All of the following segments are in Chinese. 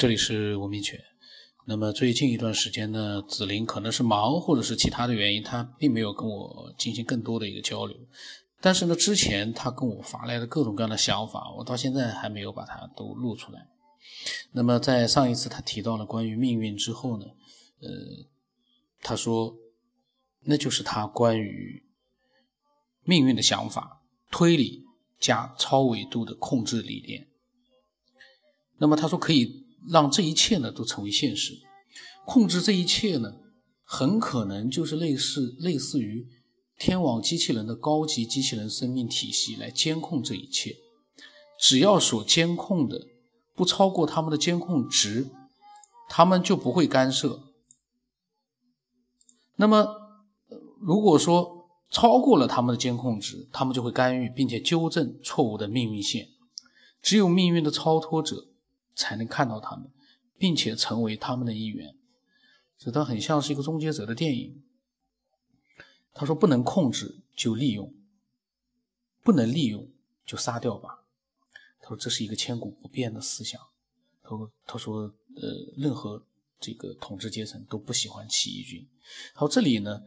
这里是吴明犬。那么最近一段时间呢，紫菱可能是忙，或者是其他的原因，他并没有跟我进行更多的一个交流。但是呢，之前他跟我发来的各种各样的想法，我到现在还没有把它都录出来。那么在上一次他提到了关于命运之后呢，呃，他说那就是他关于命运的想法，推理加超维度的控制理念。那么他说可以。让这一切呢都成为现实，控制这一切呢，很可能就是类似类似于天网机器人的高级机器人生命体系来监控这一切，只要所监控的不超过他们的监控值，他们就不会干涉。那么，如果说超过了他们的监控值，他们就会干预并且纠正错误的命运线。只有命运的超脱者。才能看到他们，并且成为他们的一员。所以他很像是一个终结者的电影。他说：“不能控制就利用，不能利用就杀掉吧。”他说：“这是一个千古不变的思想。”他说：“他说，呃，任何这个统治阶层都不喜欢起义军。”好，这里呢，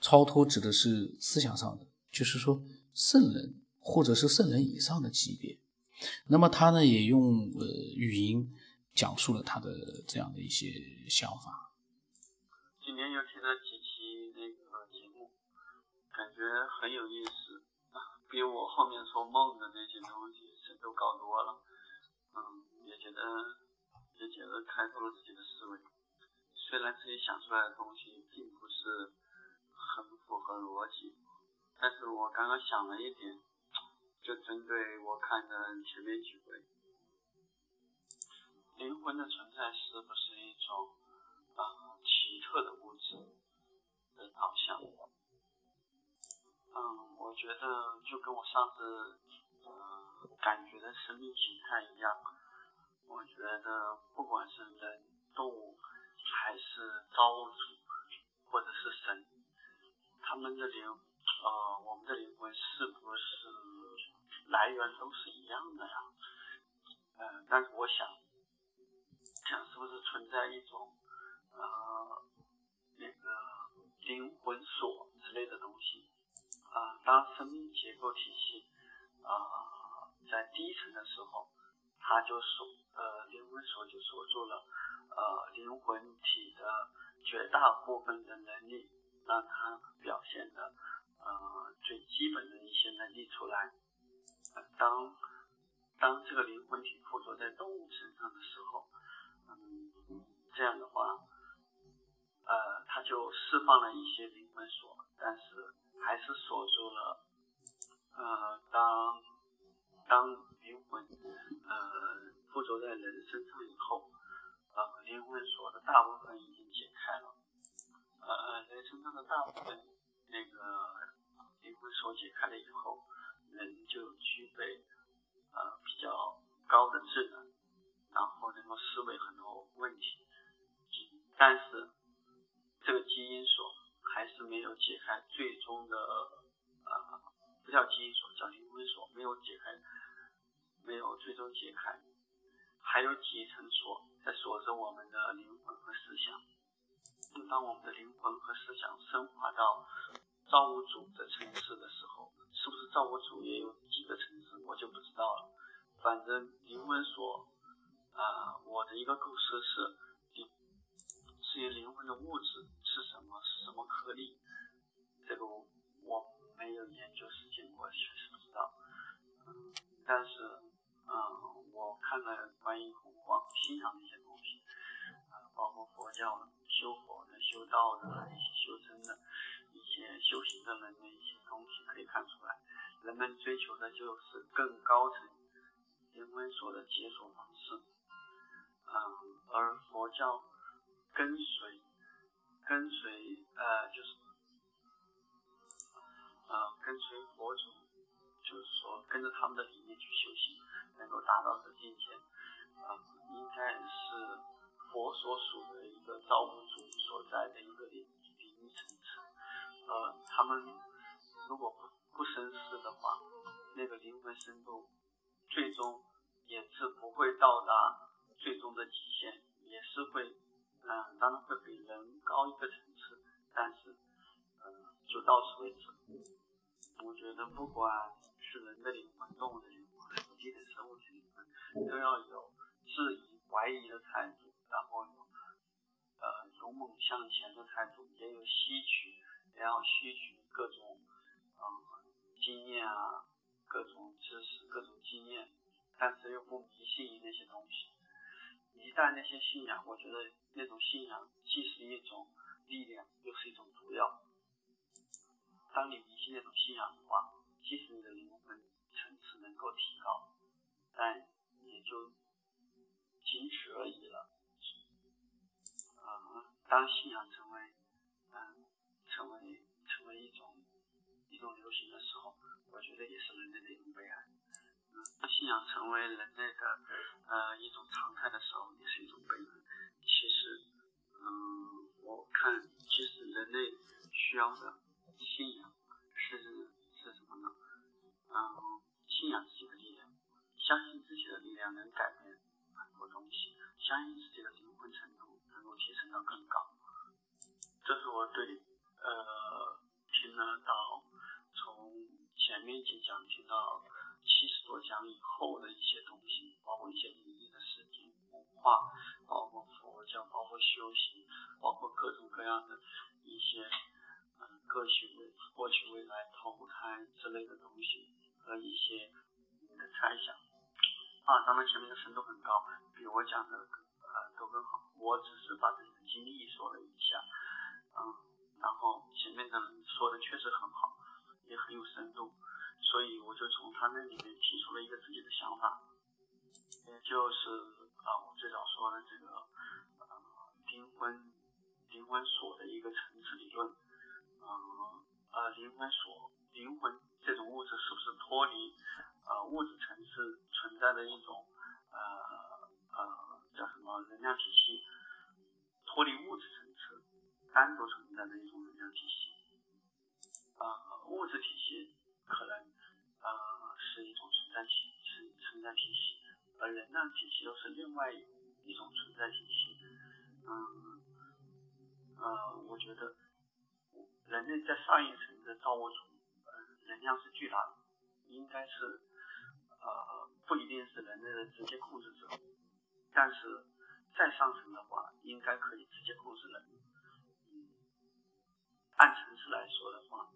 超脱指的是思想上的，就是说圣人或者是圣人以上的级别。那么他呢，也用呃语音讲述了他的这样的一些想法。今天又听了几期那个节目，感觉很有意思，比我后面说梦的那些东西深度高多了。嗯，也觉得也觉得开拓了自己的思维。虽然自己想出来的东西并不是很符合逻辑，但是我刚刚想了一点。就针对我看的前面几位，灵魂的存在是不是一种啊奇特的物质的导向？嗯，我觉得就跟我上次呃感觉的生命形态一样，我觉得不管是人、动物，还是造物主，或者是神，他们的灵呃？来源都是一样的呀，嗯，但是我想，想是不是存在一种呃那个灵魂锁之类的东西啊？当生命结构体系啊在低层的时候，它就锁呃灵魂锁就锁住了呃灵魂体的绝大部分的能力，让它表现的呃最基本的一些能力出来。当当这个灵魂体附着在动物身上的时候，嗯，这样的话，呃，它就释放了一些灵魂锁，但是还是锁住了。呃，当当灵魂呃附着在人身上以后，呃，灵魂锁的大部分已经解开了。呃，人身上的大部分那个灵魂锁解开了以后。人就具备呃比较高的智能，然后能够思维很多问题，但是这个基因锁还是没有解开最终的呃不叫基因锁，叫灵魂锁，没有解开，没有最终解开，还有几层锁在锁着我们的灵魂和思想。当我们的灵魂和思想升华到造物主的层次的时候。是不是造物主也有几个层次，我就不知道了。反正灵魂说，啊，我的一个构思是，灵至于灵魂的物质是什么，是什么颗粒，这个我我没有研究实践过，确实不知道。嗯，但是，嗯，我看了关于弘光信仰的一些东西，啊，包括佛教修佛的、修道的修真的。一些修行的人的一些东西可以看出来，人们追求的就是更高层灵魂所的解锁方式，嗯，而佛教跟随跟随呃就是呃跟随佛祖，就是说跟着他们的理念去修行，能够达到的境界，啊，应该是佛所属的一个造物主所在的一个领领域层次。呃，他们如果不不深思的话，那个灵魂深度最终也是不会到达最终的。极限也是会，嗯，当然会比人高一个层次，但是，嗯，就到此为止。我觉得不管是人的灵魂、动物的灵魂，还是地的生物的灵魂，都要有质疑、怀疑的态度，然后有，呃，勇猛向前的态度，也有吸取，然后吸取各种，嗯，经验啊，各种知识、各种经验，但是又不迷信于那些东西。一旦那些信仰，我觉得那种信仰既是一种力量，又是一种毒药。当你迷信那种信仰的话，即使你的灵魂层次能够提高，但也就仅此而已了。嗯，当信仰成一种流行的时候，我觉得也是人类的一种悲哀。嗯，当信仰成为人类的呃一种常态的时候，也是一种悲哀。其实，嗯，我看其实人类需要的。信仰是是什么呢？嗯，信仰自己的力量，相信自己的力量能改变很多东西，相信自己的灵魂程度能够提升到更高。这是我对呃听了到前面几讲解到七十多讲以后的一些东西，包括一些灵异的事情、文化，包括佛教，包括修行，包括各种各样的一些。嗯过去未过去未来投胎之类的东西和一些你的猜想啊，当然前面的深度很高，比我讲的呃都更好。我只是把自己的经历说了一下，嗯，然后前面的说的确实很好，也很有深度，所以我就从他那里面提出了一个自己的想法，也就是啊我最早说的这个呃灵魂灵魂锁的一个层次理论。嗯呃，灵魂所灵魂这种物质是不是脱离呃物质层次存在的一种呃呃叫什么能量体系？脱离物质层次单独存在的一种能量体系？呃，物质体系可能呃是一种存在体存存在体系，而能量体系又是另外一种存在体系。嗯呃，我觉得。人类在上一层的造物主，呃，能量是巨大的，应该是，呃，不一定是人类的直接控制者，但是再上层的话，应该可以直接控制人。按层次来说的话，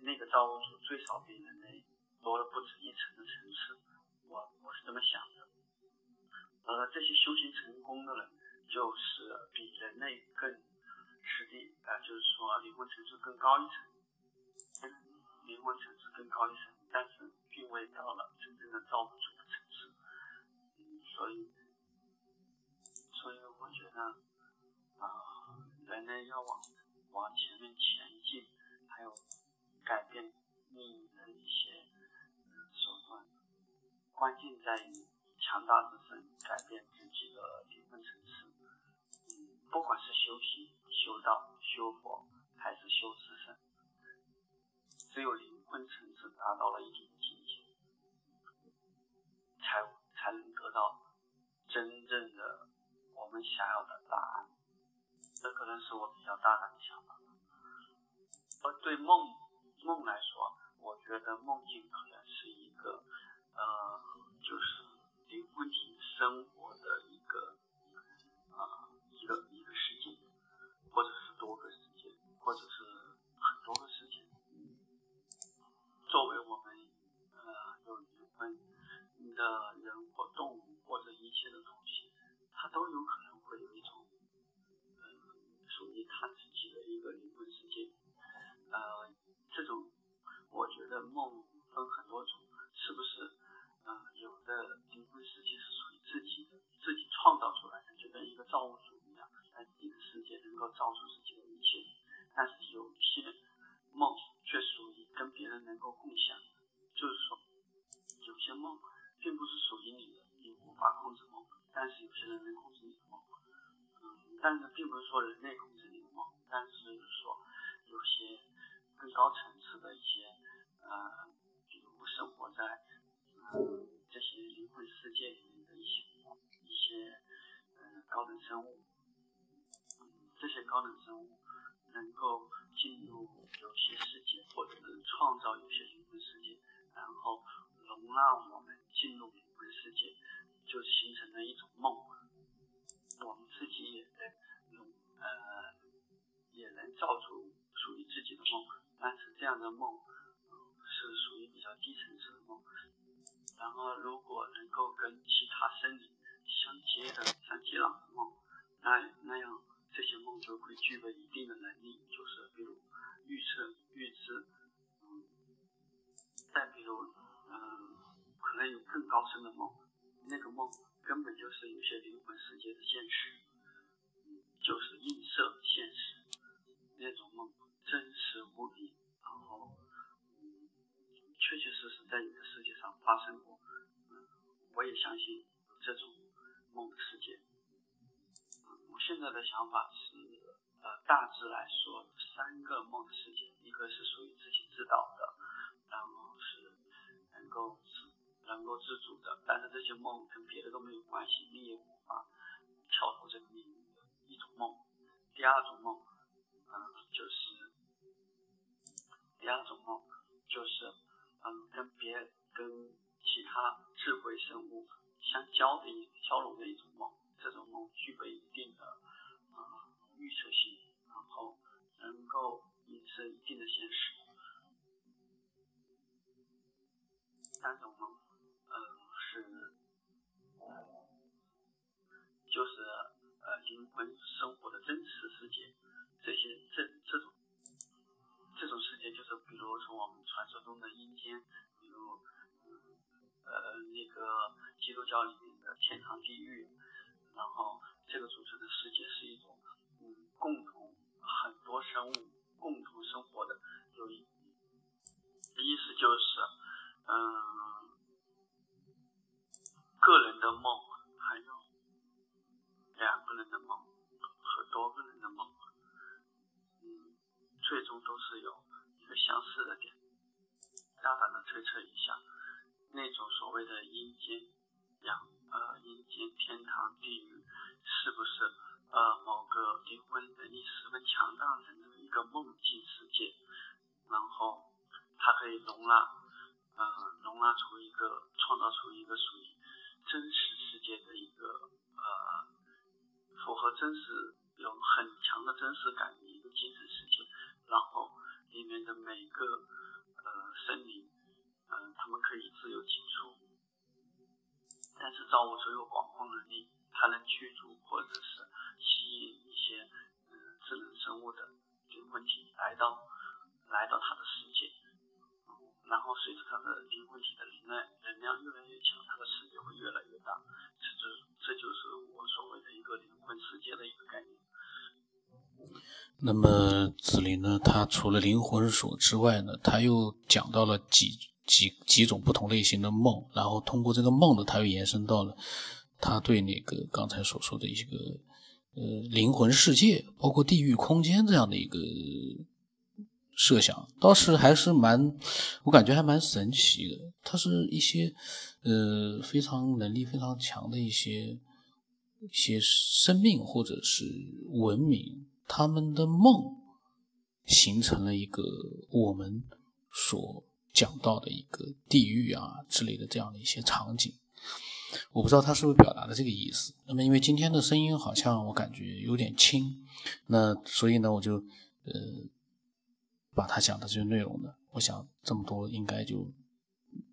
那个造物主最少比人类多了不止一层的层次，我我是这么想的。而这些修行成功的人，就是比人类更。实际啊，就是说灵魂层次更高一层，灵魂层次更高一层，但是并未到了真正的造物主的层次。嗯，所以，所以我觉得啊，人类要往往前面前进，还有改变命运的一些手段，关键在于强大自身，改变自己的灵魂层次。嗯，不管是修行。修道、修佛还是修自身，只有灵魂层次达到了一定境界，才才能得到真正的我们想要的答案。这可能是我比较大胆的想法。而对梦梦来说，我觉得梦境可能是一个呃，就是灵魂体生活的一个啊一个一个世界。或者是多个世界，或者是很多个世界。作为我们呃有灵魂的人或动物或者一切的东西，它都有可能他自己的一个灵魂世界。呃，这种我觉得梦分很多种，是不是？呃，有的灵魂世界是属于自己的，自己创造出来的，就跟一个造物主一样。在自己的世界能够造出自己的一切，但是有些梦却属于跟别人能够共享。就是说，有些梦并不是属于你的，你无法控制梦，但是有些人能控制你的梦。嗯，但是并不是说人类控制你你的梦，但是说有些更高层次的一些呃，比如生活在嗯这些灵魂世界里面的一些一些高。等生物，嗯这些高等生物能够进入有些世界，或者是创造有些灵魂世界，然后容纳我们进入灵魂世界，就形成了一种梦。我们自己也能，呃，也能造出属于自己的梦，但是这样的梦是属于比较低层次的梦。然后，如果能够跟其他生理相接的、相接壤的梦，那那样这些梦就会具备一定的能力，就是比如预测、预知，嗯，再比如，嗯，可能有更高深的梦，那个梦根本就是有些灵魂世界的现实，就是映射现实，那种梦真实无比，然后。确确实实在你的世界上发生过，嗯，我也相信这种梦的世界。我现在的想法是，呃，大致来说，三个梦的世界，一个是属于自己知道的，然后是能够自能够自主的，但是这些梦跟别的都没有关系，你也无法跳脱这个命运的一种梦。第二种梦，嗯，就是第二种梦就是。嗯，跟别跟其他智慧生物相交的一交融的一种梦，这种梦具备一定的啊预测性，然后能够引申一定的现实。三种梦，嗯，是就是呃灵魂生活的真实世界，这个组成的世界是一种，嗯，共同很多生物共同生活的，有意意思就是，嗯，个人的梦，还有两个人的梦和多个人的梦。嗯最终都是有一个相似的点，大胆的推测一下，那种所谓的阴间、阳天堂、地狱，是不是呃某个灵魂能力十分强大的人的一个梦境世界？然后它可以容纳，呃容纳出一个创造出一个属于真实世界的一个呃符合真实有很强的真实感的一个精神世界。然后里面的每个呃生灵，嗯，他们可以自由进出，但是造物所有广阔能力，它能驱逐或者是吸引一些嗯智能生物的灵魂体来到来到它的世界，然后随着它的灵魂体的能量能量越来越强，它的世界会越来越大，这就这就是我所谓的一个灵魂世界的一个概念。那么紫菱呢？他除了灵魂锁之外呢，他又讲到了几几几种不同类型的梦，然后通过这个梦呢，他又延伸到了他对那个刚才所说的一个呃灵魂世界，包括地狱空间这样的一个设想，倒是还是蛮，我感觉还蛮神奇的。它是一些呃非常能力非常强的一些一些生命或者是文明。他们的梦形成了一个我们所讲到的一个地狱啊之类的这样的一些场景，我不知道他是不是表达的这个意思。那么因为今天的声音好像我感觉有点轻，那所以呢我就呃把他讲的这些内容呢，我想这么多应该就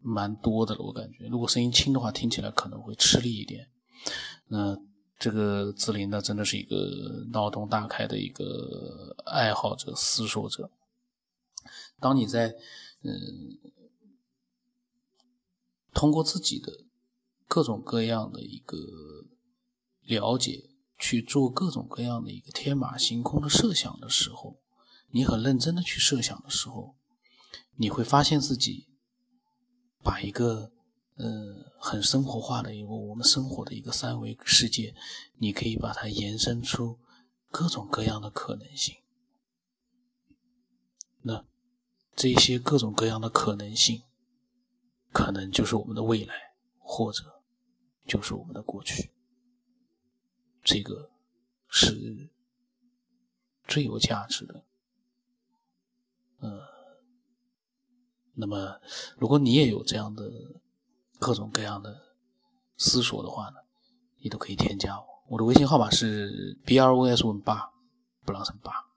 蛮多的了。我感觉如果声音轻的话，听起来可能会吃力一点。那。这个紫菱呢，真的是一个脑洞大开的一个爱好者、思索者。当你在嗯，通过自己的各种各样的一个了解，去做各种各样的一个天马行空的设想的时候，你很认真的去设想的时候，你会发现自己把一个。呃，很生活化的一个我们生活的一个三维世界，你可以把它延伸出各种各样的可能性。那这些各种各样的可能性，可能就是我们的未来，或者就是我们的过去。这个是最有价值的。嗯，那么如果你也有这样的各种各样的思索的话呢，你都可以添加我，我的微信号码是 b r o s 问八，不让成八。